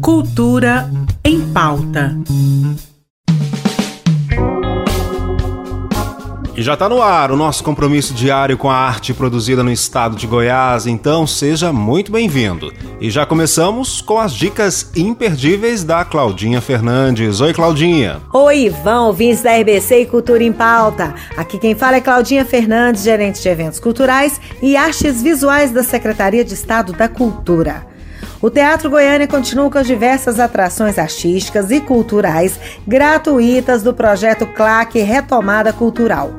Cultura em pauta. E já está no ar o nosso compromisso diário com a arte produzida no estado de Goiás, então seja muito bem-vindo. E já começamos com as dicas imperdíveis da Claudinha Fernandes. Oi, Claudinha. Oi, Ivan, ouvintes da RBC e Cultura em Pauta. Aqui quem fala é Claudinha Fernandes, gerente de eventos culturais e artes visuais da Secretaria de Estado da Cultura. O Teatro Goiânia continua com as diversas atrações artísticas e culturais gratuitas do projeto CLAC Retomada Cultural,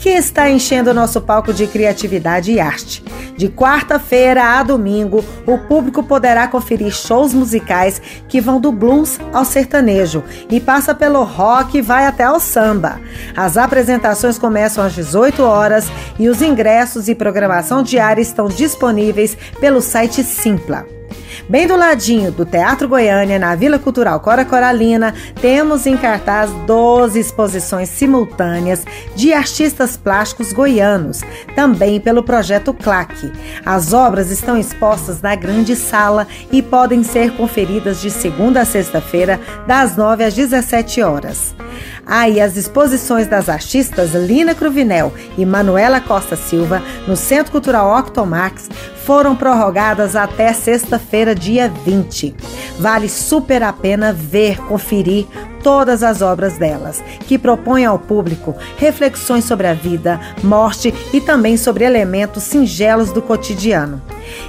que está enchendo o nosso palco de criatividade e arte. De quarta-feira a domingo, o público poderá conferir shows musicais que vão do blues ao sertanejo e passa pelo rock e vai até ao samba. As apresentações começam às 18 horas e os ingressos e programação diária estão disponíveis pelo site Simpla. Bem do ladinho do Teatro Goiânia, na Vila Cultural Cora Coralina, temos em cartaz 12 exposições simultâneas de artistas plásticos goianos, também pelo projeto CLAC. As obras estão expostas na grande sala e podem ser conferidas de segunda a sexta-feira, das 9 às 17 horas. Ah, e as exposições das artistas Lina Cruvinel e Manuela Costa Silva no Centro Cultural Octomax foram prorrogadas até sexta-feira, dia 20. Vale super a pena ver, conferir todas as obras delas, que propõem ao público reflexões sobre a vida, morte e também sobre elementos singelos do cotidiano.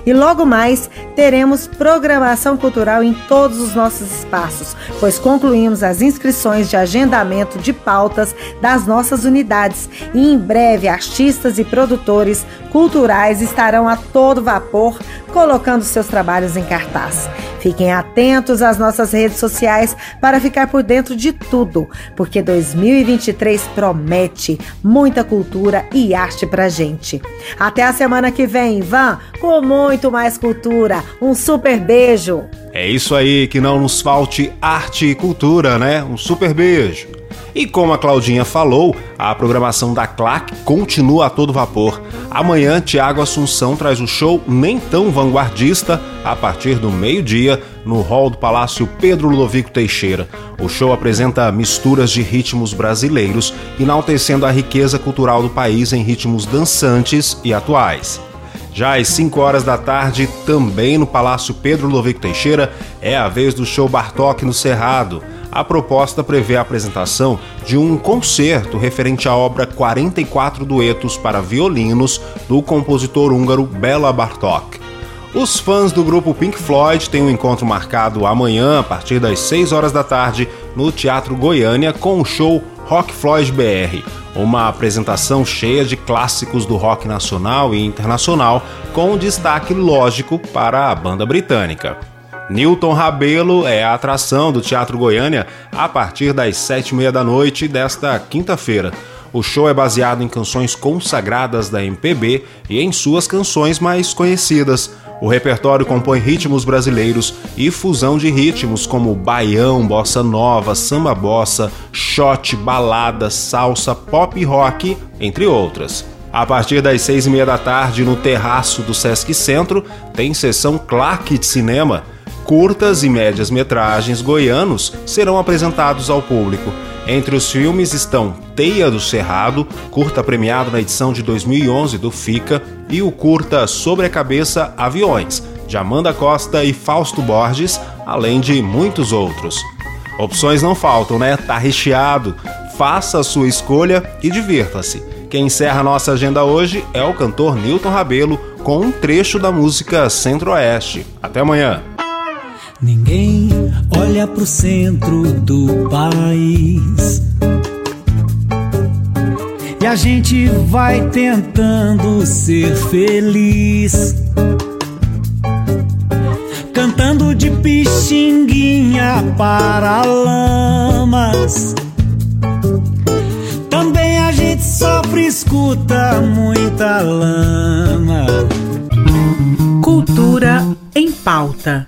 E logo mais teremos programação cultural em todos os nossos espaços, pois concluímos as inscrições de agendamento de pautas das nossas unidades e em breve artistas e produtores culturais estarão a todo vapor colocando seus trabalhos em cartaz. Fiquem atentos às nossas redes sociais para ficar por dentro de tudo, porque 2023 promete muita cultura e arte pra gente. Até a semana que vem, Ivan, com muito mais cultura. Um super beijo! É isso aí, que não nos falte arte e cultura, né? Um super beijo! E como a Claudinha falou, a programação da CLAC continua a todo vapor. Amanhã, Tiago Assunção traz o show nem tão vanguardista a partir do meio-dia no hall do Palácio Pedro Ludovico Teixeira. O show apresenta misturas de ritmos brasileiros, enaltecendo a riqueza cultural do país em ritmos dançantes e atuais. Já às 5 horas da tarde, também no Palácio Pedro Ludovico Teixeira, é a vez do show Bartok no Cerrado a proposta prevê a apresentação de um concerto referente à obra 44 duetos para violinos do compositor húngaro Bela Bartok. Os fãs do grupo Pink Floyd têm um encontro marcado amanhã, a partir das 6 horas da tarde, no Teatro Goiânia, com o show Rock Floyd BR, uma apresentação cheia de clássicos do rock nacional e internacional, com destaque lógico para a banda britânica. Newton Rabelo é a atração do Teatro Goiânia a partir das sete e meia da noite desta quinta-feira. O show é baseado em canções consagradas da MPB e em suas canções mais conhecidas. O repertório compõe ritmos brasileiros e fusão de ritmos como baião, bossa nova, samba bossa, shot, balada, salsa, pop rock, entre outras. A partir das seis e meia da tarde, no terraço do Sesc Centro, tem sessão Clark de Cinema curtas e médias metragens goianos serão apresentados ao público. Entre os filmes estão Teia do Cerrado, curta premiado na edição de 2011 do FICA, e o curta Sobre a Cabeça Aviões, de Amanda Costa e Fausto Borges, além de muitos outros. Opções não faltam, né? Tá recheado. Faça a sua escolha e divirta-se. Quem encerra nossa agenda hoje é o cantor Newton Rabelo com um trecho da música Centro-Oeste. Até amanhã. Ninguém olha pro centro do país. E a gente vai tentando ser feliz. Cantando de pixinguinha para lamas. Também a gente sofre, escuta muita lama. Cultura em pauta